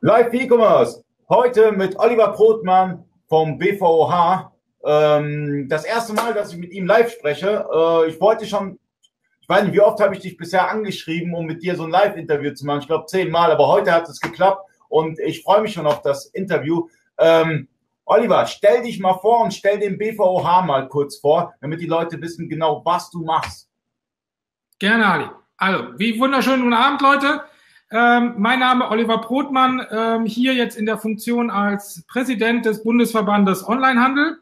Live E-Commerce. Heute mit Oliver Brotmann vom BVOH. Ähm, das erste Mal, dass ich mit ihm live spreche. Äh, ich wollte schon, ich weiß nicht, wie oft habe ich dich bisher angeschrieben, um mit dir so ein Live-Interview zu machen. Ich glaube zehnmal, aber heute hat es geklappt und ich freue mich schon auf das Interview. Ähm, Oliver, stell dich mal vor und stell den BVOH mal kurz vor, damit die Leute wissen genau, was du machst. Gerne, Ali. Also, wie wunderschönen guten Abend, Leute. Ähm, mein Name Oliver Brotmann, ähm, hier jetzt in der Funktion als Präsident des Bundesverbandes Onlinehandel.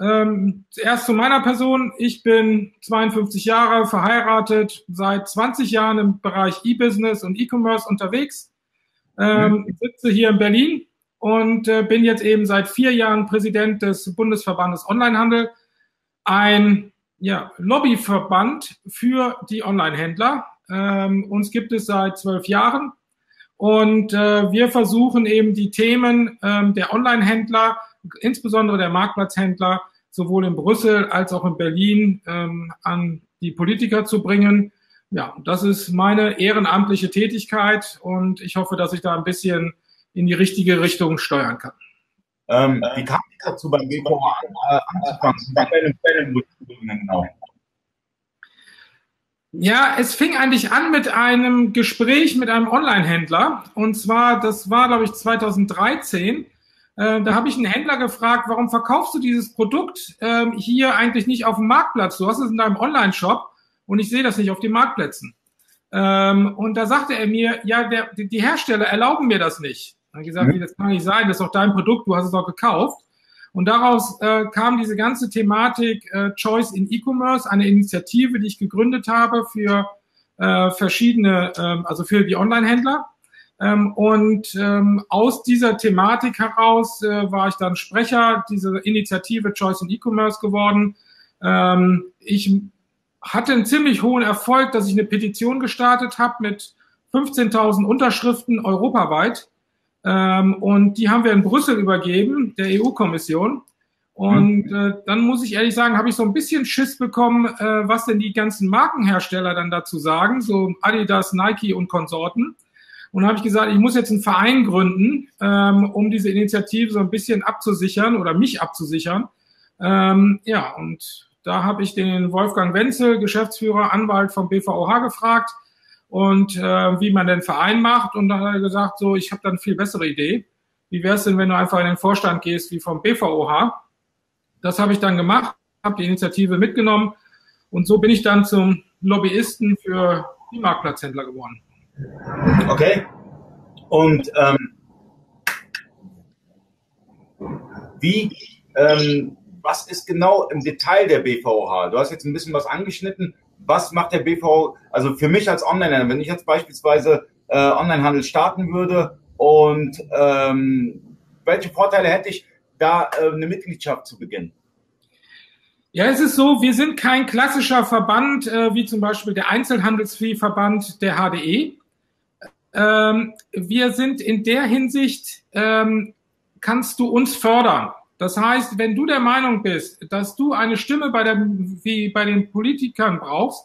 Ähm, zuerst zu meiner Person. Ich bin 52 Jahre verheiratet, seit 20 Jahren im Bereich E-Business und E-Commerce unterwegs. Ähm, mhm. Sitze hier in Berlin und äh, bin jetzt eben seit vier Jahren Präsident des Bundesverbandes Onlinehandel. Ein ja, Lobbyverband für die Onlinehändler. Ähm, uns gibt es seit zwölf Jahren und äh, wir versuchen eben die Themen ähm, der Onlinehändler, insbesondere der Marktplatzhändler, sowohl in Brüssel als auch in Berlin ähm, an die Politiker zu bringen. Ja, das ist meine ehrenamtliche Tätigkeit und ich hoffe, dass ich da ein bisschen in die richtige Richtung steuern kann. Ähm, wie kam es dazu beim BVA äh, anzufangen? Genau. Ja, es fing eigentlich an mit einem Gespräch mit einem Online-Händler. Und zwar, das war, glaube ich, 2013. Äh, da habe ich einen Händler gefragt, warum verkaufst du dieses Produkt äh, hier eigentlich nicht auf dem Marktplatz? Du hast es in deinem Online-Shop und ich sehe das nicht auf den Marktplätzen. Ähm, und da sagte er mir, ja, der, die Hersteller erlauben mir das nicht. Dann gesagt, mhm. das kann nicht sein, das ist doch dein Produkt, du hast es doch gekauft. Und daraus äh, kam diese ganze Thematik äh, Choice in E-Commerce, eine Initiative, die ich gegründet habe für äh, verschiedene, äh, also für die Online-Händler. Ähm, und ähm, aus dieser Thematik heraus äh, war ich dann Sprecher dieser Initiative Choice in E-Commerce geworden. Ähm, ich hatte einen ziemlich hohen Erfolg, dass ich eine Petition gestartet habe mit 15.000 Unterschriften europaweit ähm, und die haben wir in Brüssel übergeben, der EU-Kommission. Und mhm. äh, dann muss ich ehrlich sagen, habe ich so ein bisschen Schiss bekommen, äh, was denn die ganzen Markenhersteller dann dazu sagen, so Adidas, Nike und Konsorten. Und habe ich gesagt, ich muss jetzt einen Verein gründen, ähm, um diese Initiative so ein bisschen abzusichern oder mich abzusichern. Ähm, ja, und da habe ich den Wolfgang Wenzel, Geschäftsführer, Anwalt vom BVOH gefragt, und äh, wie man den Verein macht. Und dann hat er gesagt, so, ich habe dann viel bessere Idee. Wie wäre es denn, wenn du einfach in den Vorstand gehst wie vom BVOH? Das habe ich dann gemacht, habe die Initiative mitgenommen und so bin ich dann zum Lobbyisten für die Marktplatzhändler geworden. Okay. Und ähm, wie, ähm, was ist genau im Detail der BVOH? Du hast jetzt ein bisschen was angeschnitten was macht der BV, also für mich als Online-Händler, wenn ich jetzt beispielsweise äh, Onlinehandel starten würde und ähm, welche Vorteile hätte ich, da äh, eine Mitgliedschaft zu beginnen? Ja, es ist so, wir sind kein klassischer Verband, äh, wie zum Beispiel der Einzelhandelsviehverband der HDE. Ähm, wir sind in der Hinsicht, ähm, kannst du uns fördern. Das heißt, wenn du der Meinung bist, dass du eine Stimme bei der, wie bei den Politikern brauchst,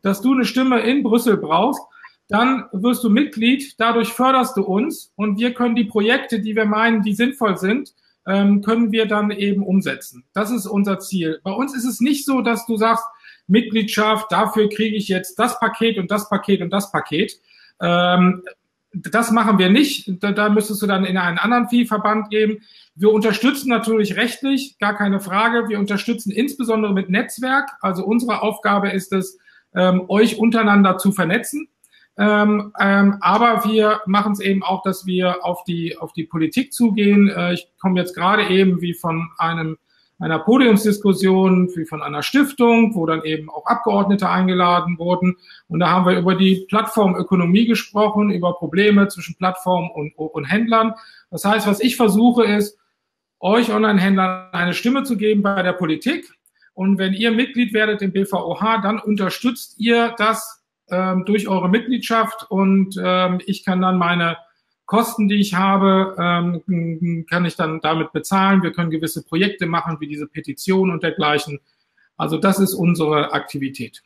dass du eine Stimme in Brüssel brauchst, dann wirst du Mitglied, dadurch förderst du uns und wir können die Projekte, die wir meinen, die sinnvoll sind, ähm, können wir dann eben umsetzen. Das ist unser Ziel. Bei uns ist es nicht so, dass du sagst, Mitgliedschaft, dafür kriege ich jetzt das Paket und das Paket und das Paket. Ähm, das machen wir nicht. Da, da müsstest du dann in einen anderen Viehverband geben. Wir unterstützen natürlich rechtlich, gar keine Frage. Wir unterstützen insbesondere mit Netzwerk. Also unsere Aufgabe ist es, ähm, euch untereinander zu vernetzen. Ähm, ähm, aber wir machen es eben auch, dass wir auf die, auf die Politik zugehen. Äh, ich komme jetzt gerade eben wie von einem einer Podiumsdiskussion wie von einer Stiftung, wo dann eben auch Abgeordnete eingeladen wurden. Und da haben wir über die Plattformökonomie gesprochen, über Probleme zwischen Plattformen und, und Händlern. Das heißt, was ich versuche ist, euch Online-Händlern eine Stimme zu geben bei der Politik. Und wenn ihr Mitglied werdet im BVOH, dann unterstützt ihr das ähm, durch eure Mitgliedschaft und ähm, ich kann dann meine Kosten, die ich habe, ähm, kann ich dann damit bezahlen. Wir können gewisse Projekte machen, wie diese Petition und dergleichen. Also das ist unsere Aktivität.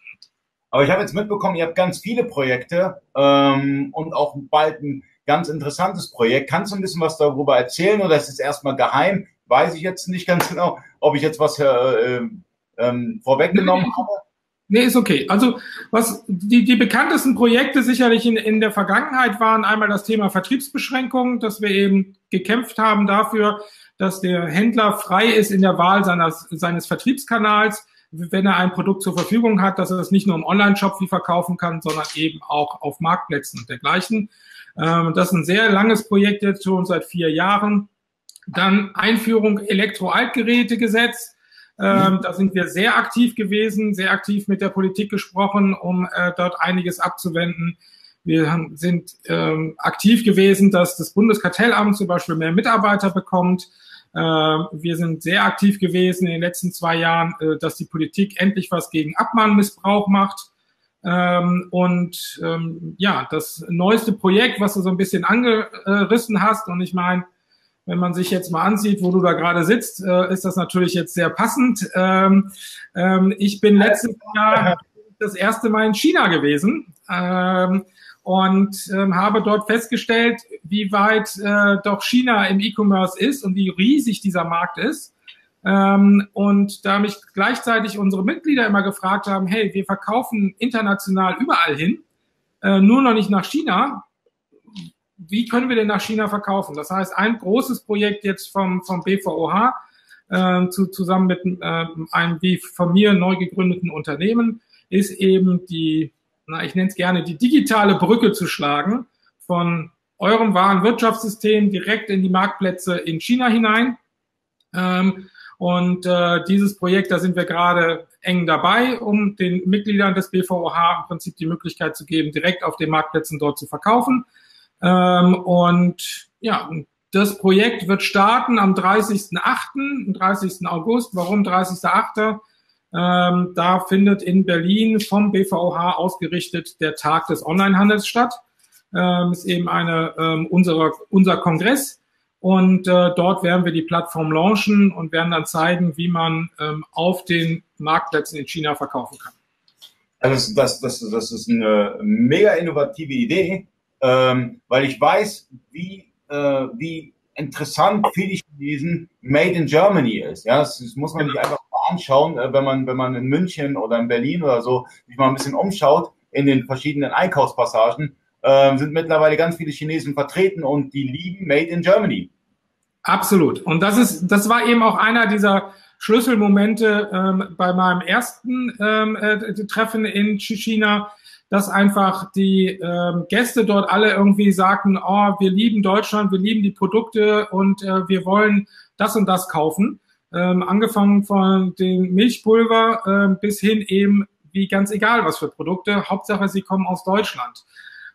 Aber ich habe jetzt mitbekommen, ihr habt ganz viele Projekte ähm, und auch bald ein ganz interessantes Projekt. Kannst du ein bisschen was darüber erzählen oder ist es erstmal geheim? Weiß ich jetzt nicht ganz genau, ob ich jetzt was äh, äh, ähm, vorweggenommen habe. Nee, ist okay. Also was die, die bekanntesten Projekte sicherlich in, in der Vergangenheit waren einmal das Thema Vertriebsbeschränkung, dass wir eben gekämpft haben dafür, dass der Händler frei ist in der Wahl seines, seines Vertriebskanals, wenn er ein Produkt zur Verfügung hat, dass er das nicht nur im Online-Shop wie verkaufen kann, sondern eben auch auf Marktplätzen und dergleichen. Ähm, das ist ein sehr langes Projekt jetzt schon seit vier Jahren. Dann Einführung Elektro-Altgerätegesetz ähm, da sind wir sehr aktiv gewesen, sehr aktiv mit der Politik gesprochen, um äh, dort einiges abzuwenden. Wir haben, sind ähm, aktiv gewesen, dass das Bundeskartellamt zum Beispiel mehr Mitarbeiter bekommt. Äh, wir sind sehr aktiv gewesen in den letzten zwei Jahren, äh, dass die Politik endlich was gegen Abmahnmissbrauch macht. Ähm, und ähm, ja, das neueste Projekt, was du so ein bisschen angerissen hast, und ich meine, wenn man sich jetzt mal ansieht, wo du da gerade sitzt, äh, ist das natürlich jetzt sehr passend. Ähm, ähm, ich bin letztes Jahr das erste Mal in China gewesen ähm, und ähm, habe dort festgestellt, wie weit äh, doch China im E-Commerce ist und wie riesig dieser Markt ist. Ähm, und da mich gleichzeitig unsere Mitglieder immer gefragt haben, hey, wir verkaufen international überall hin, äh, nur noch nicht nach China, wie können wir denn nach China verkaufen? Das heißt, ein großes Projekt jetzt vom, vom BVOH äh, zu, zusammen mit äh, einem wie von mir neu gegründeten Unternehmen ist eben die, na, ich nenne es gerne, die digitale Brücke zu schlagen von eurem wahren Wirtschaftssystem direkt in die Marktplätze in China hinein. Ähm, und äh, dieses Projekt, da sind wir gerade eng dabei, um den Mitgliedern des BVOH im Prinzip die Möglichkeit zu geben, direkt auf den Marktplätzen dort zu verkaufen. Ähm, und ja, das Projekt wird starten am 30.08., am 30. August. Warum 30.08.? Ähm, da findet in Berlin vom BVOH ausgerichtet der Tag des Onlinehandels statt. Ähm, ist eben eine ähm, unserer, unser Kongress. Und äh, dort werden wir die Plattform launchen und werden dann zeigen, wie man ähm, auf den Marktplätzen in China verkaufen kann. Also das, das, das ist eine mega innovative Idee ähm, weil ich weiß, wie, äh, wie interessant für die Chinesen Made in Germany ist. Ja, das, das muss man sich einfach mal anschauen, äh, wenn man, wenn man in München oder in Berlin oder so sich mal ein bisschen umschaut in den verschiedenen Einkaufspassagen, äh, sind mittlerweile ganz viele Chinesen vertreten und die lieben Made in Germany. Absolut. Und das ist, das war eben auch einer dieser Schlüsselmomente ähm, bei meinem ersten ähm, äh, Treffen in China dass einfach die ähm, Gäste dort alle irgendwie sagten, oh, wir lieben Deutschland, wir lieben die Produkte und äh, wir wollen das und das kaufen. Ähm, angefangen von dem Milchpulver äh, bis hin eben, wie ganz egal was für Produkte, Hauptsache sie kommen aus Deutschland.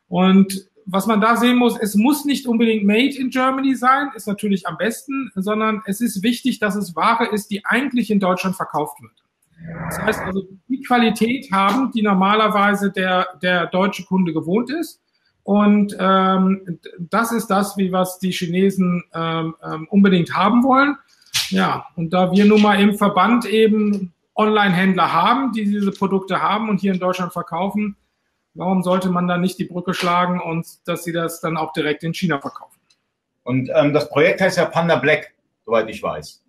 Und was man da sehen muss, es muss nicht unbedingt made in Germany sein, ist natürlich am besten, sondern es ist wichtig, dass es Ware ist, die eigentlich in Deutschland verkauft wird. Das heißt also, die Qualität haben, die normalerweise der, der deutsche Kunde gewohnt ist. Und ähm, das ist das, wie was die Chinesen ähm, ähm, unbedingt haben wollen. Ja, und da wir nun mal im Verband eben Online-Händler haben, die diese Produkte haben und hier in Deutschland verkaufen, warum sollte man dann nicht die Brücke schlagen und dass sie das dann auch direkt in China verkaufen? Und ähm, das Projekt heißt ja Panda Black, soweit ich weiß.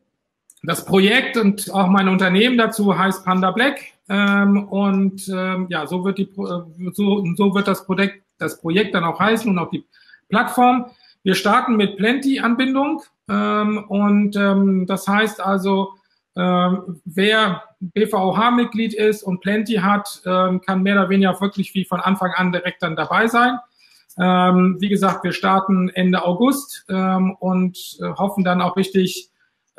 Das Projekt und auch mein Unternehmen dazu heißt Panda Black. Ähm, und ähm, ja, so wird, die, äh, so, so wird das Projekt, das Projekt dann auch heißen und auch die Plattform. Wir starten mit Plenty-Anbindung. Ähm, und ähm, das heißt also, ähm, wer BVOH-Mitglied ist und Plenty hat, ähm, kann mehr oder weniger wirklich wie von Anfang an direkt dann dabei sein. Ähm, wie gesagt, wir starten Ende August ähm, und äh, hoffen dann auch richtig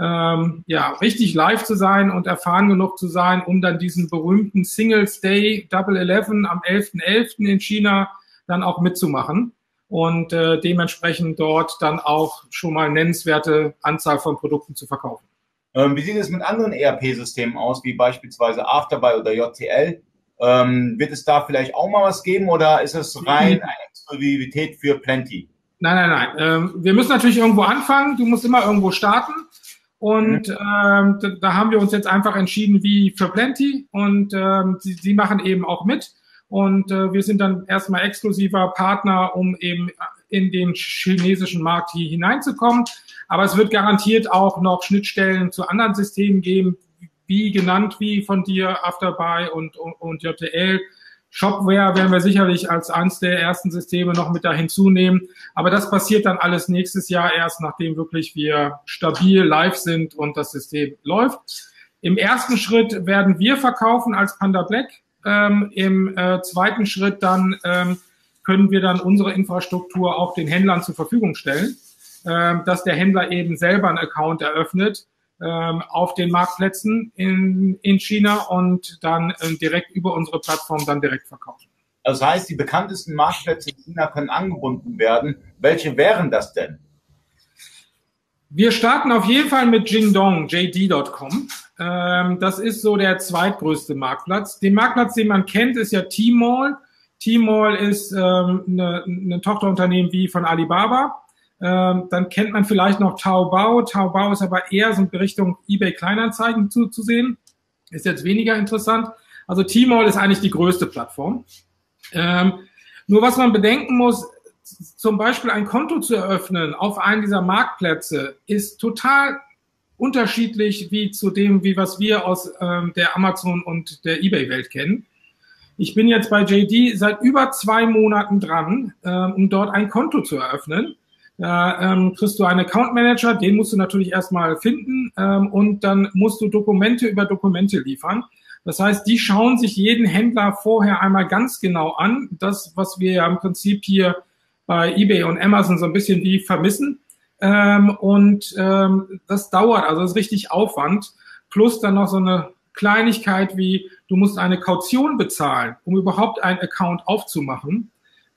ähm, ja, richtig live zu sein und erfahren genug zu sein, um dann diesen berühmten Singles Day Double Eleven am 11.11. .11. in China dann auch mitzumachen und äh, dementsprechend dort dann auch schon mal nennenswerte Anzahl von Produkten zu verkaufen. Ähm, wie sieht es mit anderen ERP-Systemen aus, wie beispielsweise Afterbuy oder JTL? Ähm, wird es da vielleicht auch mal was geben oder ist es rein eine Exklusivität für Plenty? Nein, nein, nein. Ähm, wir müssen natürlich irgendwo anfangen. Du musst immer irgendwo starten. Und mhm. ähm, da, da, haben wir uns jetzt einfach entschieden, wie für Plenty. Und ähm, sie, sie machen eben auch mit. Und äh, wir sind dann erstmal exklusiver Partner, um eben in den chinesischen Markt hier hineinzukommen. Aber es wird garantiert auch noch Schnittstellen zu anderen Systemen geben, wie genannt, wie von dir Afterbuy und, und, und JTL. Shopware werden wir sicherlich als eines der ersten Systeme noch mit da hinzunehmen. Aber das passiert dann alles nächstes Jahr erst, nachdem wirklich wir stabil live sind und das System läuft. Im ersten Schritt werden wir verkaufen als Panda Black. Ähm, Im äh, zweiten Schritt dann ähm, können wir dann unsere Infrastruktur auch den Händlern zur Verfügung stellen, ähm, dass der Händler eben selber einen Account eröffnet ähm, auf den Marktplätzen in, in China und dann äh, direkt über unsere Plattform dann direkt verkaufen. Das heißt, die bekanntesten Marktplätze in China können angebunden werden. Welche wären das denn? Wir starten auf jeden Fall mit Jingdong, JD.com. Ähm, das ist so der zweitgrößte Marktplatz. Den Marktplatz, den man kennt, ist ja Tmall. Tmall ist ähm, eine, eine Tochterunternehmen wie von Alibaba. Ähm, dann kennt man vielleicht noch Taobao. Taobao ist aber eher so in Richtung eBay Kleinanzeigen zu, zu sehen. Ist jetzt weniger interessant. Also Tmall ist eigentlich die größte Plattform. Ähm, nur was man bedenken muss, zum Beispiel ein Konto zu eröffnen auf einen dieser Marktplätze ist total unterschiedlich wie zu dem, wie was wir aus ähm, der Amazon und der eBay-Welt kennen. Ich bin jetzt bei JD seit über zwei Monaten dran, ähm, um dort ein Konto zu eröffnen. Da ähm, kriegst du einen Account Manager, den musst du natürlich erstmal finden ähm, und dann musst du Dokumente über Dokumente liefern. Das heißt, die schauen sich jeden Händler vorher einmal ganz genau an. Das, was wir ja im Prinzip hier bei eBay und Amazon so ein bisschen wie vermissen. Ähm, und ähm, das dauert, also das ist richtig Aufwand. Plus dann noch so eine Kleinigkeit wie, du musst eine Kaution bezahlen, um überhaupt einen Account aufzumachen.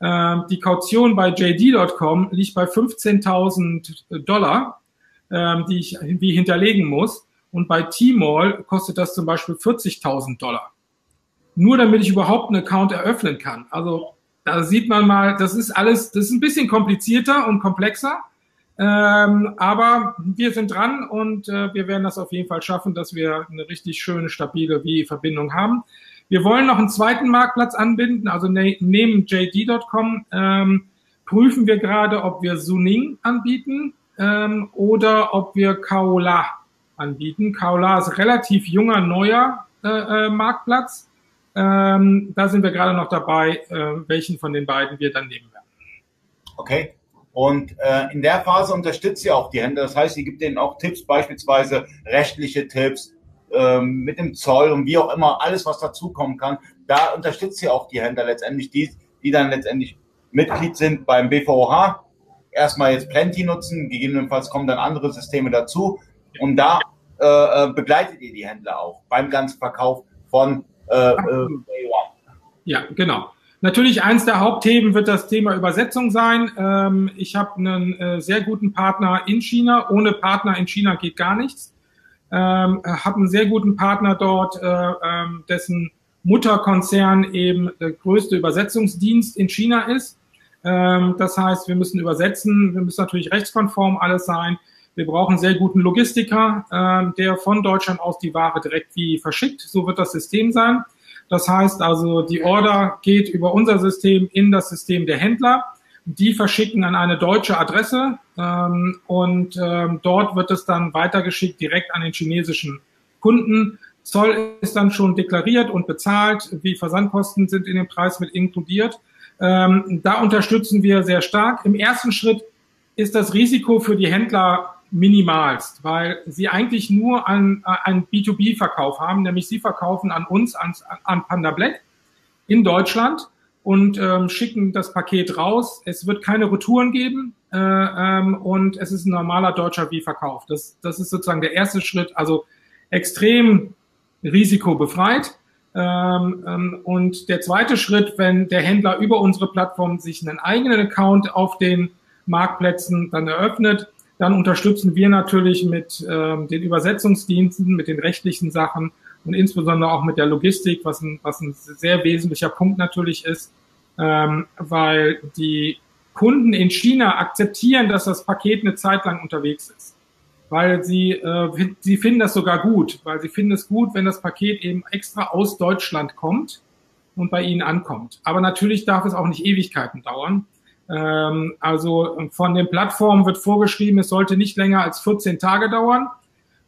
Ähm, die Kaution bei JD.com liegt bei 15.000 Dollar, ähm, die ich wie hinterlegen muss. Und bei Tmall kostet das zum Beispiel 40.000 Dollar. Nur damit ich überhaupt einen Account eröffnen kann. Also da sieht man mal, das ist alles, das ist ein bisschen komplizierter und komplexer. Ähm, aber wir sind dran und äh, wir werden das auf jeden Fall schaffen, dass wir eine richtig schöne, stabile WI-Verbindung haben. Wir wollen noch einen zweiten Marktplatz anbinden, also ne neben JD.com ähm, prüfen wir gerade, ob wir Suning anbieten ähm, oder ob wir Kaola anbieten. Kaola ist relativ junger, neuer äh, äh, Marktplatz. Ähm, da sind wir gerade noch dabei, äh, welchen von den beiden wir dann nehmen werden. Okay. Und äh, in der Phase unterstützt ihr auch die Händler. Das heißt, ihr gibt denen auch Tipps, beispielsweise rechtliche Tipps, ähm, mit dem Zoll und wie auch immer, alles, was dazukommen kann. Da unterstützt ihr auch die Händler letztendlich, die, die dann letztendlich Mitglied sind beim BVH. Erstmal jetzt Plenty nutzen, gegebenenfalls kommen dann andere Systeme dazu. Und da äh, äh begleitet ihr die Händler auch beim ganzen Verkauf von äh, äh, Ja, genau. Natürlich eins der Hauptthemen wird das Thema Übersetzung sein. Ähm, ich habe einen äh, sehr guten Partner in China. Ohne Partner in China geht gar nichts ähm, habe einen sehr guten Partner dort, äh, ähm, dessen Mutterkonzern eben der größte Übersetzungsdienst in China ist. Ähm, das heißt, wir müssen übersetzen, wir müssen natürlich rechtskonform alles sein. Wir brauchen sehr guten Logistiker, ähm, der von Deutschland aus die Ware direkt wie verschickt. So wird das System sein. Das heißt also, die Order geht über unser System in das System der Händler. Die verschicken an eine deutsche Adresse ähm, und ähm, dort wird es dann weitergeschickt direkt an den chinesischen Kunden. Zoll ist dann schon deklariert und bezahlt. Wie Versandkosten sind in den Preis mit inkludiert. Ähm, da unterstützen wir sehr stark. Im ersten Schritt ist das Risiko für die Händler minimalst, weil sie eigentlich nur an, einen B2B-Verkauf haben, nämlich sie verkaufen an uns, an, an Panda Black in Deutschland und ähm, schicken das Paket raus. Es wird keine Retouren geben äh, ähm, und es ist ein normaler deutscher Wie-Verkauf. Das, das ist sozusagen der erste Schritt, also extrem risikobefreit. Ähm, ähm, und der zweite Schritt, wenn der Händler über unsere Plattform sich einen eigenen Account auf den Marktplätzen dann eröffnet, dann unterstützen wir natürlich mit ähm, den Übersetzungsdiensten, mit den rechtlichen Sachen und insbesondere auch mit der Logistik, was ein, was ein sehr wesentlicher Punkt natürlich ist, ähm, weil die Kunden in China akzeptieren, dass das Paket eine Zeit lang unterwegs ist. Weil sie, äh, sie finden das sogar gut, weil sie finden es gut, wenn das Paket eben extra aus Deutschland kommt und bei ihnen ankommt. Aber natürlich darf es auch nicht Ewigkeiten dauern. Ähm, also von den Plattformen wird vorgeschrieben, es sollte nicht länger als 14 Tage dauern.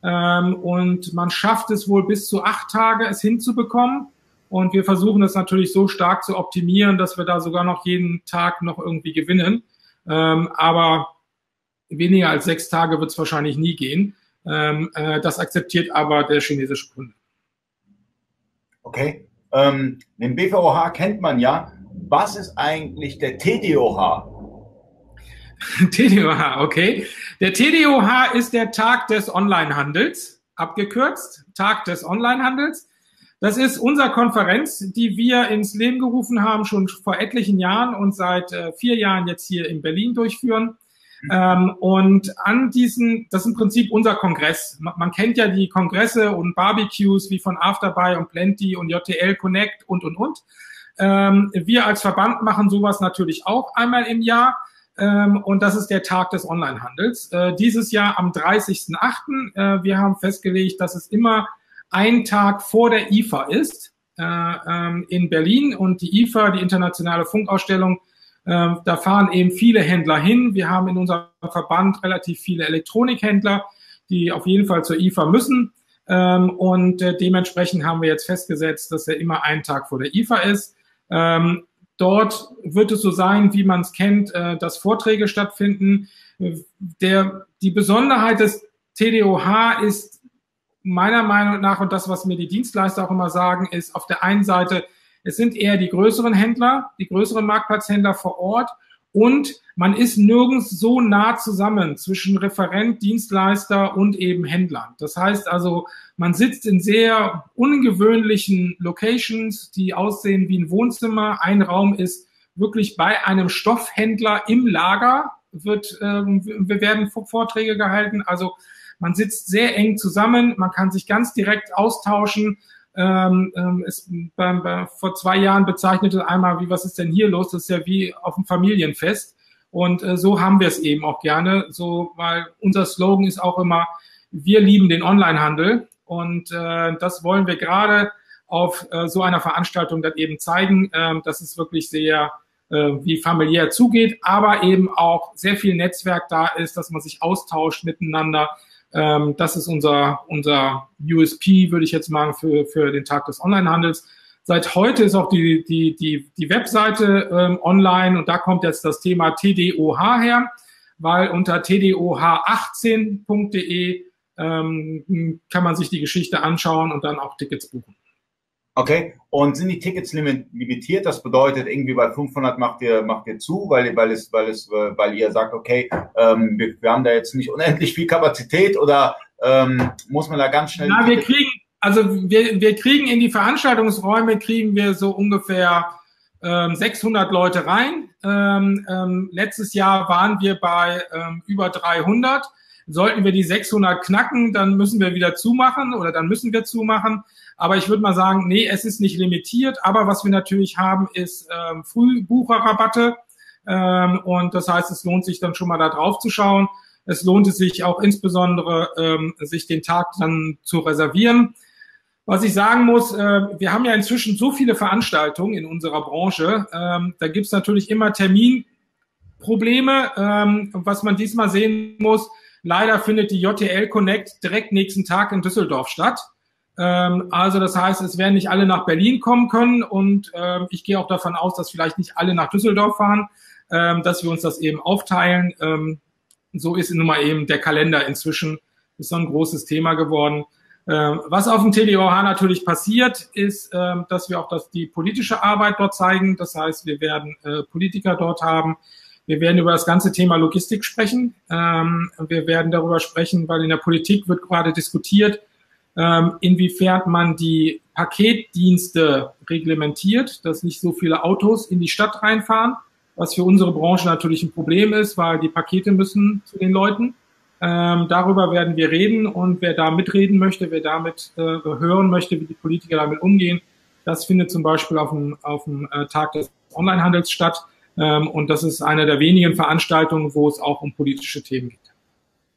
Ähm, und man schafft es wohl bis zu acht Tage, es hinzubekommen. Und wir versuchen es natürlich so stark zu optimieren, dass wir da sogar noch jeden Tag noch irgendwie gewinnen. Ähm, aber weniger als sechs Tage wird es wahrscheinlich nie gehen. Ähm, äh, das akzeptiert aber der chinesische Kunde. Okay. Den BVOH kennt man ja. Was ist eigentlich der TDOH? TDOH, okay. Der TDOH ist der Tag des Onlinehandels, abgekürzt, Tag des Onlinehandels. Das ist unsere Konferenz, die wir ins Leben gerufen haben, schon vor etlichen Jahren und seit äh, vier Jahren jetzt hier in Berlin durchführen. Ähm, und an diesen, das ist im Prinzip unser Kongress. Man, man, kennt ja die Kongresse und Barbecues wie von Afterbuy und Plenty und JTL Connect und, und, und. Ähm, wir als Verband machen sowas natürlich auch einmal im Jahr. Ähm, und das ist der Tag des Onlinehandels. Äh, dieses Jahr am 30.08. Äh, wir haben festgelegt, dass es immer ein Tag vor der IFA ist äh, ähm, in Berlin. Und die IFA, die internationale Funkausstellung, äh, da fahren eben viele Händler hin. Wir haben in unserem Verband relativ viele Elektronikhändler, die auf jeden Fall zur IFA müssen. Ähm, und äh, dementsprechend haben wir jetzt festgesetzt, dass er immer einen Tag vor der IFA ist. Ähm, Dort wird es so sein, wie man es kennt, äh, dass Vorträge stattfinden. Der, die Besonderheit des TDOH ist meiner Meinung nach, und das, was mir die Dienstleister auch immer sagen, ist auf der einen Seite, es sind eher die größeren Händler, die größeren Marktplatzhändler vor Ort und man ist nirgends so nah zusammen zwischen Referent, Dienstleister und eben Händlern. Das heißt also, man sitzt in sehr ungewöhnlichen Locations, die aussehen wie ein Wohnzimmer. Ein Raum ist wirklich bei einem Stoffhändler im Lager, wird, ähm, wir werden Vorträge gehalten. Also man sitzt sehr eng zusammen, man kann sich ganz direkt austauschen. Ähm, ähm, es, beim, bei, vor zwei Jahren bezeichnete einmal, wie was ist denn hier los? Das ist ja wie auf dem Familienfest. Und äh, so haben wir es eben auch gerne. So, weil unser Slogan ist auch immer, wir lieben den Onlinehandel. Und äh, das wollen wir gerade auf äh, so einer Veranstaltung dann eben zeigen, äh, dass es wirklich sehr äh, wie familiär zugeht, aber eben auch sehr viel Netzwerk da ist, dass man sich austauscht miteinander, ähm, das ist unser, unser USP, würde ich jetzt sagen, für, für den Tag des Onlinehandels. Seit heute ist auch die, die, die, die Webseite ähm, online und da kommt jetzt das Thema TDOH her, weil unter tdoh18.de ähm, kann man sich die Geschichte anschauen und dann auch Tickets buchen. Okay, und sind die Tickets limitiert? Das bedeutet, irgendwie bei 500 macht ihr, macht ihr zu, weil, weil, es, weil, es, weil ihr sagt, okay, ähm, wir, wir haben da jetzt nicht unendlich viel Kapazität oder ähm, muss man da ganz schnell... Na, wir kriegen, also wir, wir kriegen in die Veranstaltungsräume, kriegen wir so ungefähr ähm, 600 Leute rein. Ähm, ähm, letztes Jahr waren wir bei ähm, über 300. Sollten wir die 600 knacken, dann müssen wir wieder zumachen oder dann müssen wir zumachen. Aber ich würde mal sagen, nee, es ist nicht limitiert. Aber was wir natürlich haben, ist ähm, Frühbucherrabatte. Ähm, und das heißt, es lohnt sich dann schon mal da drauf zu schauen. Es lohnt es sich auch insbesondere, ähm, sich den Tag dann zu reservieren. Was ich sagen muss, äh, wir haben ja inzwischen so viele Veranstaltungen in unserer Branche. Ähm, da gibt's natürlich immer Terminprobleme. Ähm, was man diesmal sehen muss, leider findet die JTL Connect direkt nächsten Tag in Düsseldorf statt. Ähm, also das heißt, es werden nicht alle nach Berlin kommen können und ähm, ich gehe auch davon aus, dass vielleicht nicht alle nach Düsseldorf fahren, ähm, dass wir uns das eben aufteilen. Ähm, so ist nun mal eben der Kalender inzwischen ist so ein großes Thema geworden. Ähm, was auf dem TDOH natürlich passiert, ist, ähm, dass wir auch das, die politische Arbeit dort zeigen. Das heißt, wir werden äh, Politiker dort haben. Wir werden über das ganze Thema Logistik sprechen. wir werden darüber sprechen, weil in der Politik wird gerade diskutiert, ähm, inwiefern man die Paketdienste reglementiert, dass nicht so viele Autos in die Stadt reinfahren, was für unsere Branche natürlich ein Problem ist, weil die Pakete müssen zu den Leuten. Ähm, darüber werden wir reden und wer da mitreden möchte, wer damit äh, hören möchte, wie die Politiker damit umgehen, das findet zum Beispiel auf dem, auf dem äh, Tag des Onlinehandels statt. Ähm, und das ist eine der wenigen Veranstaltungen, wo es auch um politische Themen geht.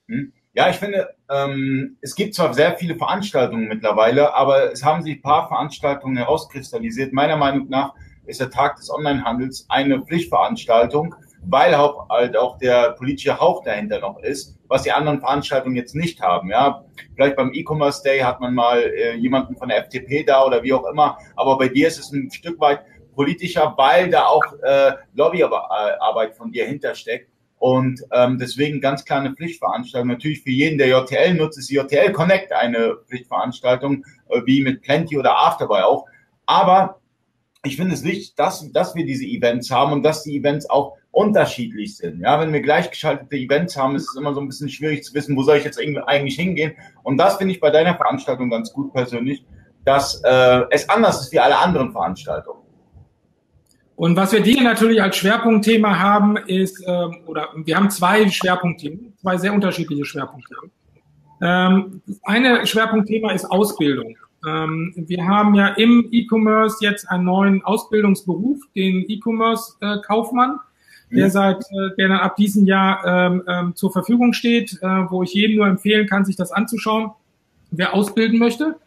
Hm. Ja, ich finde, ähm, es gibt zwar sehr viele Veranstaltungen mittlerweile, aber es haben sich ein paar Veranstaltungen herauskristallisiert. Meiner Meinung nach ist der Tag des Onlinehandels eine Pflichtveranstaltung, weil halt auch der politische Hauch dahinter noch ist, was die anderen Veranstaltungen jetzt nicht haben. Ja, vielleicht beim E-Commerce Day hat man mal äh, jemanden von der FDP da oder wie auch immer, aber bei dir ist es ein Stück weit politischer, weil da auch äh, Lobbyarbeit von dir hintersteckt. Und ähm, deswegen ganz kleine Pflichtveranstaltung. Natürlich für jeden, der JTL nutzt, ist JTL Connect eine Pflichtveranstaltung, äh, wie mit Plenty oder Afterby auch. Aber ich finde es wichtig, dass, dass wir diese Events haben und dass die Events auch unterschiedlich sind. Ja, wenn wir gleichgeschaltete Events haben, ist es immer so ein bisschen schwierig zu wissen, wo soll ich jetzt eigentlich hingehen. Und das finde ich bei deiner Veranstaltung ganz gut persönlich, dass äh, es anders ist wie alle anderen Veranstaltungen. Und was wir dir natürlich als Schwerpunktthema haben, ist, ähm, oder wir haben zwei Schwerpunktthemen, zwei sehr unterschiedliche Schwerpunktthemen. Ähm, das eine Schwerpunktthema ist Ausbildung. Ähm, wir haben ja im E-Commerce jetzt einen neuen Ausbildungsberuf, den E-Commerce-Kaufmann, äh, der seit, äh, der dann ab diesem Jahr ähm, ähm, zur Verfügung steht, äh, wo ich jedem nur empfehlen kann, sich das anzuschauen, wer ausbilden möchte.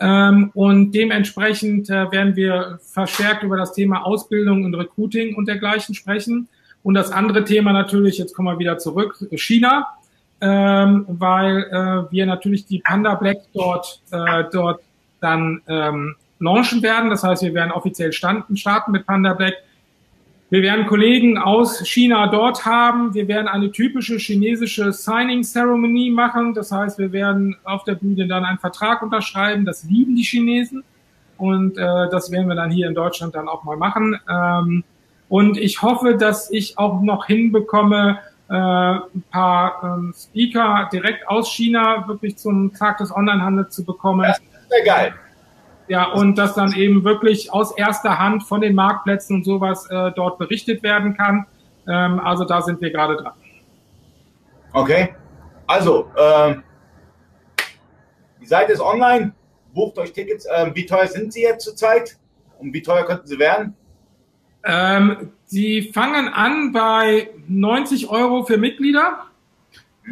Ähm, und dementsprechend äh, werden wir verstärkt über das Thema Ausbildung und Recruiting und dergleichen sprechen. Und das andere Thema natürlich, jetzt kommen wir wieder zurück, China, ähm, weil äh, wir natürlich die Panda Black dort, äh, dort dann ähm, launchen werden. Das heißt, wir werden offiziell starten, starten mit Panda Black. Wir werden Kollegen aus China dort haben. Wir werden eine typische chinesische Signing Ceremony machen. Das heißt, wir werden auf der Bühne dann einen Vertrag unterschreiben. Das lieben die Chinesen. Und äh, das werden wir dann hier in Deutschland dann auch mal machen. Ähm, und ich hoffe, dass ich auch noch hinbekomme, äh, ein paar ähm, Speaker direkt aus China wirklich zum Tag des Onlinehandels zu bekommen. Ja, sehr geil. Ja, und dass dann eben wirklich aus erster Hand von den Marktplätzen und sowas äh, dort berichtet werden kann. Ähm, also da sind wir gerade dran. Okay. Also, ähm, die Seite ist online. Bucht euch Tickets. Ähm, wie teuer sind sie jetzt zurzeit? Und wie teuer könnten sie werden? Ähm, sie fangen an bei 90 Euro für Mitglieder.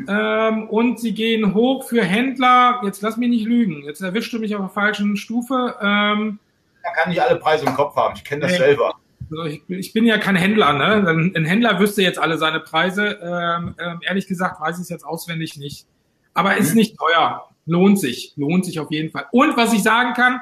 Ähm, und sie gehen hoch für Händler. Jetzt lass mich nicht lügen. Jetzt erwischst du mich auf der falschen Stufe. Ähm, Man kann nicht alle Preise im Kopf haben. Ich kenne das nee. selber. Also ich, ich, bin ja kein Händler. Ne? Ein Händler wüsste jetzt alle seine Preise. Ähm, ähm, ehrlich gesagt weiß ich es jetzt auswendig nicht. Aber ist mhm. nicht teuer. Lohnt sich. Lohnt sich auf jeden Fall. Und was ich sagen kann,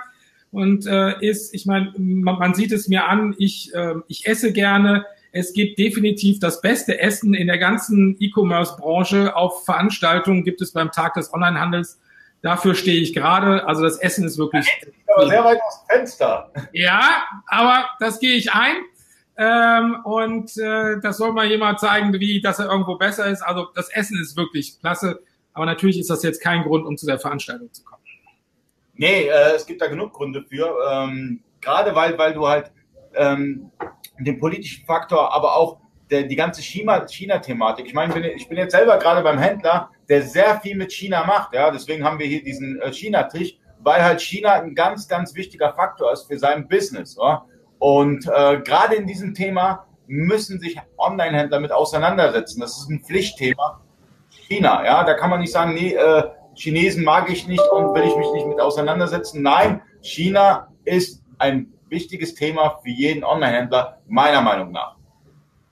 und äh, ist, ich meine, man, man, sieht es mir an, ich, äh, ich esse gerne es gibt definitiv das beste Essen in der ganzen E-Commerce-Branche. Auf Veranstaltungen gibt es beim Tag des Onlinehandels. Dafür stehe ich gerade. Also das Essen ist wirklich. Aber sehr weit aus dem Fenster. Ja, aber das gehe ich ein. Ähm, und äh, das soll mal jemand zeigen, wie, dass er irgendwo besser ist. Also das Essen ist wirklich klasse. Aber natürlich ist das jetzt kein Grund, um zu der Veranstaltung zu kommen. Nee, äh, es gibt da genug Gründe für. Ähm, gerade weil, weil du halt ähm, den politischen Faktor, aber auch der, die ganze China-Thematik. Ich meine, ich bin jetzt selber gerade beim Händler, der sehr viel mit China macht. Ja, deswegen haben wir hier diesen äh, China-Tisch, weil halt China ein ganz, ganz wichtiger Faktor ist für sein Business. Ja? Und äh, gerade in diesem Thema müssen sich Online-Händler mit auseinandersetzen. Das ist ein Pflichtthema. China, ja, da kann man nicht sagen, nee, äh, Chinesen mag ich nicht und will ich mich nicht mit auseinandersetzen. Nein, China ist ein wichtiges Thema für jeden Online-Händler, meiner Meinung nach.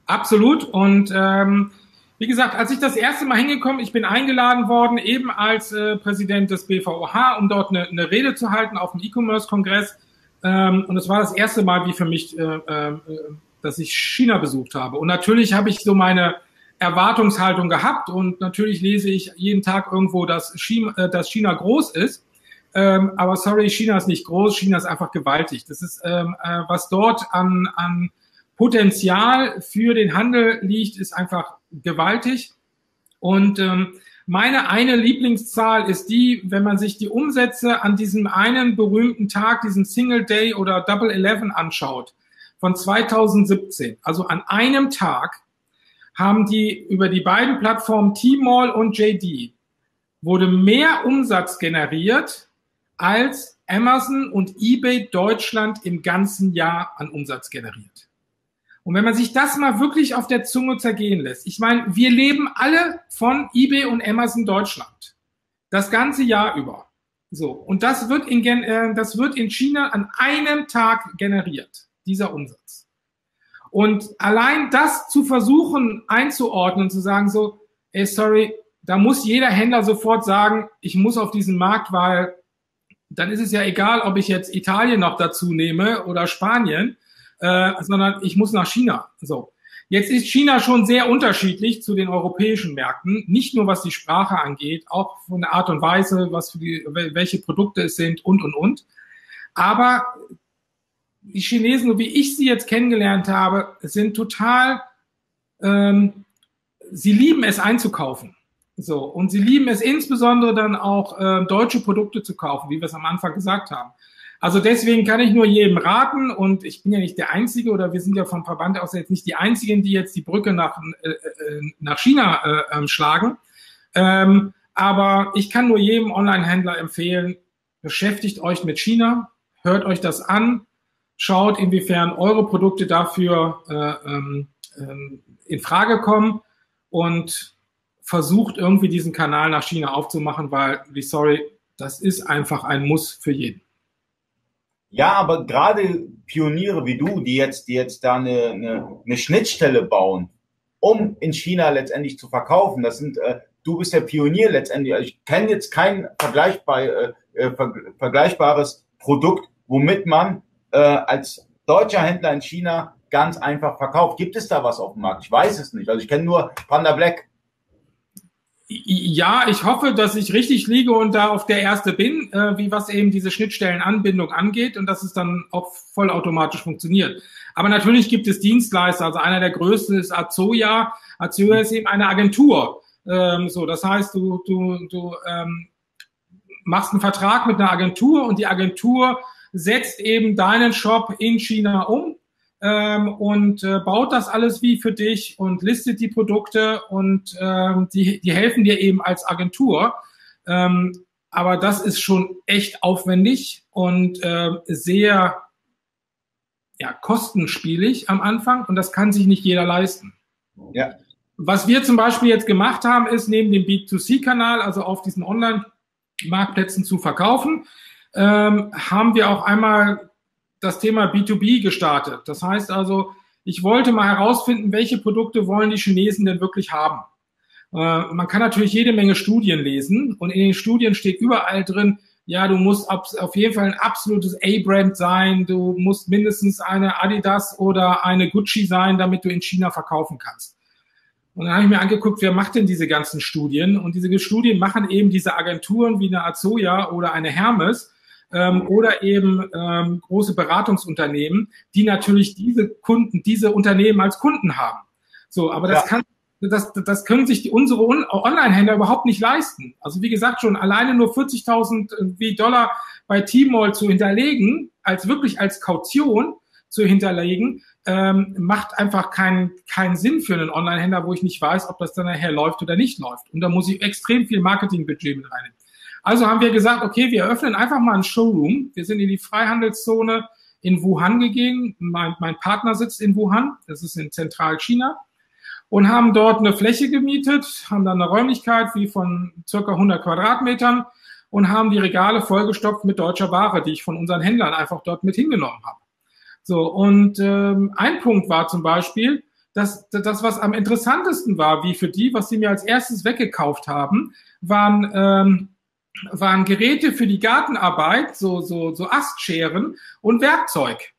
Absolut. Und ähm, wie gesagt, als ich das erste Mal hingekommen, ich bin eingeladen worden, eben als äh, Präsident des BVOH, um dort eine, eine Rede zu halten auf dem E-Commerce-Kongress. Ähm, und es war das erste Mal, wie für mich, äh, äh, dass ich China besucht habe. Und natürlich habe ich so meine Erwartungshaltung gehabt und natürlich lese ich jeden Tag irgendwo, dass China, äh, dass China groß ist. Ähm, aber sorry, China ist nicht groß, China ist einfach gewaltig. Das ist, ähm, äh, was dort an, an Potenzial für den Handel liegt, ist einfach gewaltig. Und ähm, meine eine Lieblingszahl ist die, wenn man sich die Umsätze an diesem einen berühmten Tag, diesen Single Day oder Double Eleven anschaut, von 2017. Also an einem Tag haben die über die beiden Plattformen Tmall und JD wurde mehr Umsatz generiert als Amazon und eBay Deutschland im ganzen Jahr an Umsatz generiert. Und wenn man sich das mal wirklich auf der Zunge zergehen lässt, ich meine, wir leben alle von eBay und Amazon Deutschland. Das ganze Jahr über. So. Und das wird in, äh, das wird in China an einem Tag generiert. Dieser Umsatz. Und allein das zu versuchen einzuordnen, zu sagen so, ey, sorry, da muss jeder Händler sofort sagen, ich muss auf diesen Markt, weil dann ist es ja egal, ob ich jetzt Italien noch dazu nehme oder Spanien, äh, sondern ich muss nach China. So. Jetzt ist China schon sehr unterschiedlich zu den europäischen Märkten, nicht nur was die Sprache angeht, auch von der Art und Weise, was für die, welche Produkte es sind und und und. Aber die Chinesen, wie ich sie jetzt kennengelernt habe, sind total, ähm, sie lieben es einzukaufen. So, und sie lieben es insbesondere dann auch äh, deutsche Produkte zu kaufen, wie wir es am Anfang gesagt haben. Also deswegen kann ich nur jedem raten, und ich bin ja nicht der Einzige, oder wir sind ja vom Verband aus jetzt nicht die Einzigen, die jetzt die Brücke nach, äh, äh nach China äh, ähm, schlagen. Ähm, aber ich kann nur jedem Online-Händler empfehlen, beschäftigt euch mit China, hört euch das an, schaut, inwiefern eure Produkte dafür äh, ähm, ähm, in Frage kommen und versucht irgendwie diesen Kanal nach China aufzumachen, weil, sorry, das ist einfach ein Muss für jeden. Ja, aber gerade Pioniere wie du, die jetzt, die jetzt da eine, eine, eine Schnittstelle bauen, um in China letztendlich zu verkaufen, das sind, äh, du bist der Pionier letztendlich. Also ich kenne jetzt kein vergleichbar, äh, äh, ver vergleichbares Produkt, womit man äh, als deutscher Händler in China ganz einfach verkauft. Gibt es da was auf dem Markt? Ich weiß es nicht. Also ich kenne nur Panda Black. Ja, ich hoffe, dass ich richtig liege und da auf der Erste bin, äh, wie was eben diese Schnittstellenanbindung angeht und dass es dann auch vollautomatisch funktioniert. Aber natürlich gibt es Dienstleister. Also einer der größten ist Azoya. Azoya ist eben eine Agentur. Ähm, so, das heißt, du, du, du ähm, machst einen Vertrag mit einer Agentur und die Agentur setzt eben deinen Shop in China um ähm, und äh, baut das alles wie für dich und listet die Produkte und ähm, die, die helfen dir eben als Agentur. Ähm, aber das ist schon echt aufwendig und äh, sehr ja, kostenspielig am Anfang und das kann sich nicht jeder leisten. Ja. Was wir zum Beispiel jetzt gemacht haben, ist neben dem B2C-Kanal, also auf diesen Online-Marktplätzen zu verkaufen, ähm, haben wir auch einmal das Thema B2B gestartet. Das heißt also, ich wollte mal herausfinden, welche Produkte wollen die Chinesen denn wirklich haben. Äh, man kann natürlich jede Menge Studien lesen und in den Studien steht überall drin, ja, du musst auf jeden Fall ein absolutes A-Brand sein, du musst mindestens eine Adidas oder eine Gucci sein, damit du in China verkaufen kannst. Und dann habe ich mir angeguckt, wer macht denn diese ganzen Studien? Und diese Studien machen eben diese Agenturen wie eine Azoya oder eine Hermes, ähm, oder eben ähm, große Beratungsunternehmen, die natürlich diese Kunden, diese Unternehmen als Kunden haben. So, aber das ja. kann das, das können sich die, unsere Online-Händler überhaupt nicht leisten. Also wie gesagt, schon alleine nur 40.000 äh, wie Dollar bei Tmall zu hinterlegen, als wirklich als Kaution zu hinterlegen, ähm, macht einfach keinen keinen Sinn für einen Online-Händler, wo ich nicht weiß, ob das dann nachher läuft oder nicht läuft. Und da muss ich extrem viel Marketingbudget mit reinnehmen. Also haben wir gesagt, okay, wir öffnen einfach mal einen Showroom. Wir sind in die Freihandelszone in Wuhan gegangen. Mein, mein Partner sitzt in Wuhan, das ist in Zentralchina, und haben dort eine Fläche gemietet, haben dann eine Räumlichkeit wie von circa 100 Quadratmetern und haben die Regale vollgestopft mit deutscher Ware, die ich von unseren Händlern einfach dort mit hingenommen habe. So, und ähm, ein Punkt war zum Beispiel, dass das, was am interessantesten war, wie für die, was sie mir als erstes weggekauft haben, waren ähm, waren Geräte für die Gartenarbeit, so, so, so Astscheren und Werkzeug.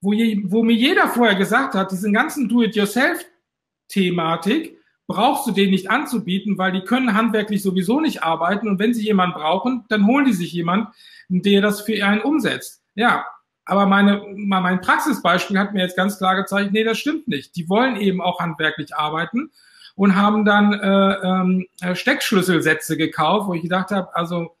Wo, je, wo mir jeder vorher gesagt hat, diesen ganzen Do-it-yourself-Thematik brauchst du den nicht anzubieten, weil die können handwerklich sowieso nicht arbeiten und wenn sie jemanden brauchen, dann holen die sich jemanden, der das für einen umsetzt. Ja, aber meine, mein Praxisbeispiel hat mir jetzt ganz klar gezeigt, nee, das stimmt nicht. Die wollen eben auch handwerklich arbeiten und haben dann äh, ähm, Steckschlüsselsätze gekauft, wo ich gedacht habe, also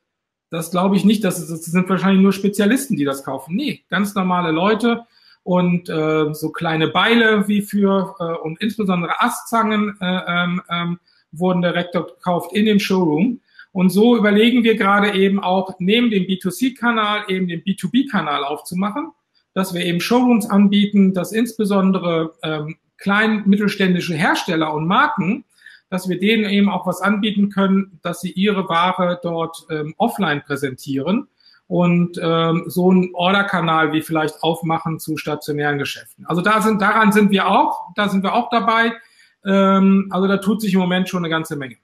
das glaube ich nicht, dass es, das sind wahrscheinlich nur Spezialisten, die das kaufen. Nee, ganz normale Leute und äh, so kleine Beile wie für äh, und insbesondere Astzangen äh, ähm, ähm, wurden direkt gekauft in dem Showroom. Und so überlegen wir gerade eben auch neben dem B2C-Kanal eben den B2B-Kanal aufzumachen, dass wir eben Showrooms anbieten, dass insbesondere ähm, klein mittelständische Hersteller und Marken, dass wir denen eben auch was anbieten können, dass sie ihre Ware dort ähm, offline präsentieren und ähm, so einen Orderkanal wie vielleicht aufmachen zu stationären Geschäften. Also da sind, daran sind wir auch, da sind wir auch dabei. Ähm, also da tut sich im Moment schon eine ganze Menge.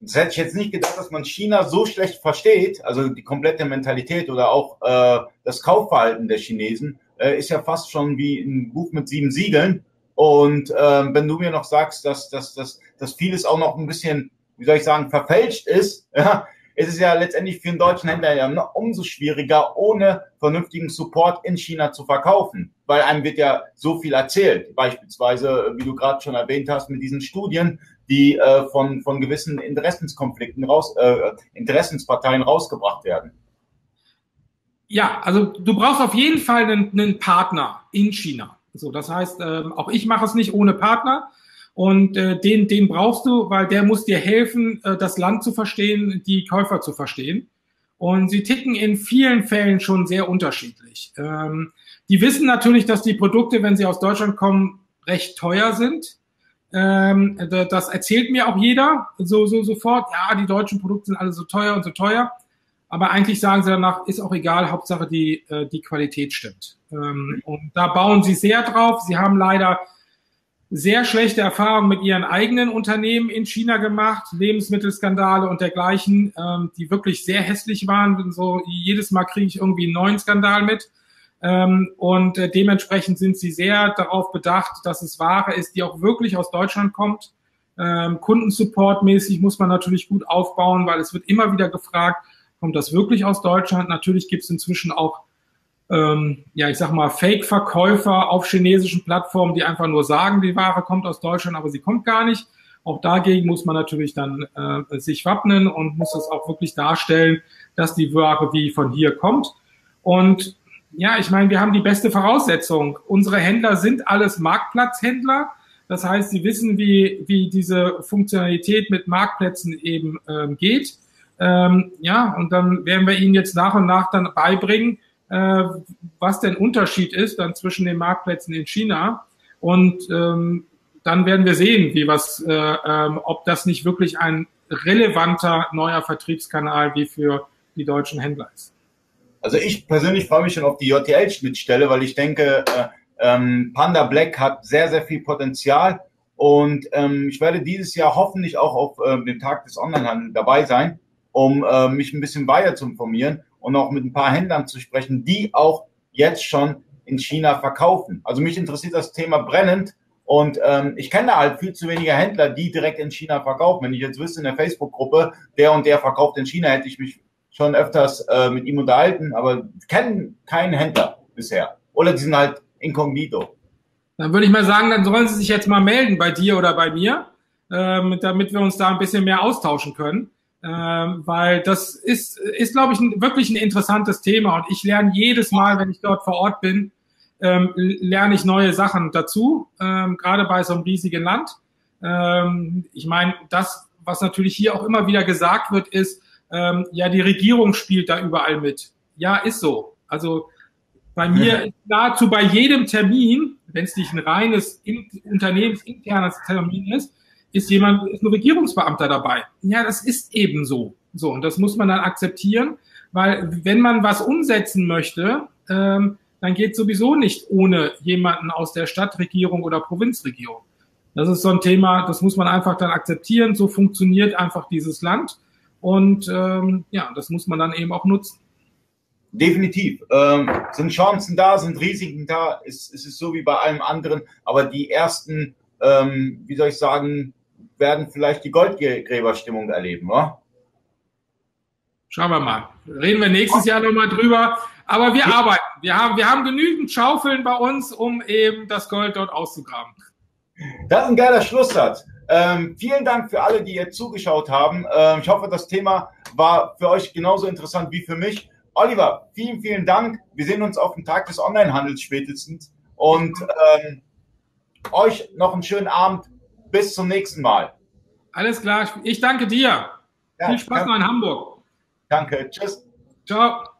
Das hätte ich jetzt nicht gedacht, dass man China so schlecht versteht, also die komplette Mentalität oder auch äh, das Kaufverhalten der Chinesen äh, ist ja fast schon wie ein Buch mit sieben Siegeln. Und ähm, wenn du mir noch sagst, dass, dass, dass, dass vieles auch noch ein bisschen, wie soll ich sagen, verfälscht ist, ja, ist es ja letztendlich für einen deutschen Händler ja noch umso schwieriger, ohne vernünftigen Support in China zu verkaufen. Weil einem wird ja so viel erzählt. Beispielsweise, wie du gerade schon erwähnt hast, mit diesen Studien, die äh, von, von gewissen Interessenskonflikten raus, äh, Interessensparteien rausgebracht werden. Ja, also du brauchst auf jeden Fall einen, einen Partner in China. So, das heißt, äh, auch ich mache es nicht ohne Partner. Und äh, den, den brauchst du, weil der muss dir helfen, äh, das Land zu verstehen, die Käufer zu verstehen. Und sie ticken in vielen Fällen schon sehr unterschiedlich. Ähm, die wissen natürlich, dass die Produkte, wenn sie aus Deutschland kommen, recht teuer sind. Ähm, das erzählt mir auch jeder so, so sofort. Ja, die deutschen Produkte sind alle so teuer und so teuer. Aber eigentlich sagen sie danach, ist auch egal, Hauptsache die, äh, die Qualität stimmt. Ähm, und da bauen sie sehr drauf. Sie haben leider sehr schlechte Erfahrungen mit ihren eigenen Unternehmen in China gemacht, Lebensmittelskandale und dergleichen, ähm, die wirklich sehr hässlich waren. So jedes Mal kriege ich irgendwie einen neuen Skandal mit. Ähm, und äh, dementsprechend sind sie sehr darauf bedacht, dass es Ware ist, die auch wirklich aus Deutschland kommt. Ähm, Kundensupport-mäßig muss man natürlich gut aufbauen, weil es wird immer wieder gefragt, kommt das wirklich aus Deutschland? Natürlich gibt es inzwischen auch, ähm, ja, ich sag mal, Fake-Verkäufer auf chinesischen Plattformen, die einfach nur sagen, die Ware kommt aus Deutschland, aber sie kommt gar nicht. Auch dagegen muss man natürlich dann äh, sich wappnen und muss das auch wirklich darstellen, dass die Ware wie von hier kommt. Und ja, ich meine, wir haben die beste Voraussetzung. Unsere Händler sind alles Marktplatzhändler. Das heißt, sie wissen, wie, wie diese Funktionalität mit Marktplätzen eben ähm, geht. Ähm, ja, und dann werden wir Ihnen jetzt nach und nach dann beibringen, äh, was der Unterschied ist dann zwischen den Marktplätzen in China. Und ähm, dann werden wir sehen, wie was, äh, ähm, ob das nicht wirklich ein relevanter neuer Vertriebskanal wie für die deutschen Händler ist. Also ich persönlich freue mich schon auf die JTL-Schnittstelle, weil ich denke, äh, ähm, Panda Black hat sehr, sehr viel Potenzial. Und ähm, ich werde dieses Jahr hoffentlich auch auf äh, dem Tag des Onlinehandels dabei sein um äh, mich ein bisschen weiter zu informieren und auch mit ein paar Händlern zu sprechen, die auch jetzt schon in China verkaufen. Also mich interessiert das Thema brennend und ähm, ich kenne halt viel zu wenige Händler, die direkt in China verkaufen. Wenn ich jetzt wüsste in der Facebook-Gruppe, der und der verkauft in China, hätte ich mich schon öfters äh, mit ihm unterhalten, aber kennen keinen Händler bisher. Oder die sind halt inkognito. Dann würde ich mal sagen, dann sollen sie sich jetzt mal melden bei dir oder bei mir, ähm, damit wir uns da ein bisschen mehr austauschen können ähm, weil das ist, ist glaube ich, ein, wirklich ein interessantes Thema und ich lerne jedes Mal, wenn ich dort vor Ort bin, ähm, lerne ich neue Sachen dazu, ähm, gerade bei so einem riesigen Land. Ähm, ich meine, das, was natürlich hier auch immer wieder gesagt wird, ist, ähm, ja, die Regierung spielt da überall mit. Ja, ist so. Also bei mir nahezu bei jedem Termin, wenn es nicht ein reines in, unternehmensinternes Termin ist, ist jemand, ist ein Regierungsbeamter dabei. Ja, das ist eben so. So, und das muss man dann akzeptieren, weil wenn man was umsetzen möchte, ähm, dann geht sowieso nicht ohne jemanden aus der Stadtregierung oder Provinzregierung. Das ist so ein Thema, das muss man einfach dann akzeptieren. So funktioniert einfach dieses Land. Und ähm, ja, das muss man dann eben auch nutzen. Definitiv. Ähm, sind Chancen da, sind Risiken da, es, es ist so wie bei allem anderen, aber die ersten, ähm, wie soll ich sagen, werden vielleicht die Goldgräberstimmung erleben, wa? Schauen wir mal. Reden wir nächstes Jahr nochmal drüber. Aber wir arbeiten. Wir haben, wir haben genügend Schaufeln bei uns, um eben das Gold dort auszugraben. Das ist ein geiler Schlusssatz. Ähm, vielen Dank für alle, die jetzt zugeschaut haben. Ähm, ich hoffe, das Thema war für euch genauso interessant wie für mich. Oliver, vielen, vielen Dank. Wir sehen uns auf dem Tag des Onlinehandels spätestens. Und ähm, euch noch einen schönen Abend. Bis zum nächsten Mal. Alles klar. Ich danke dir. Ja, Viel Spaß noch in Hamburg. Danke. Tschüss. Ciao.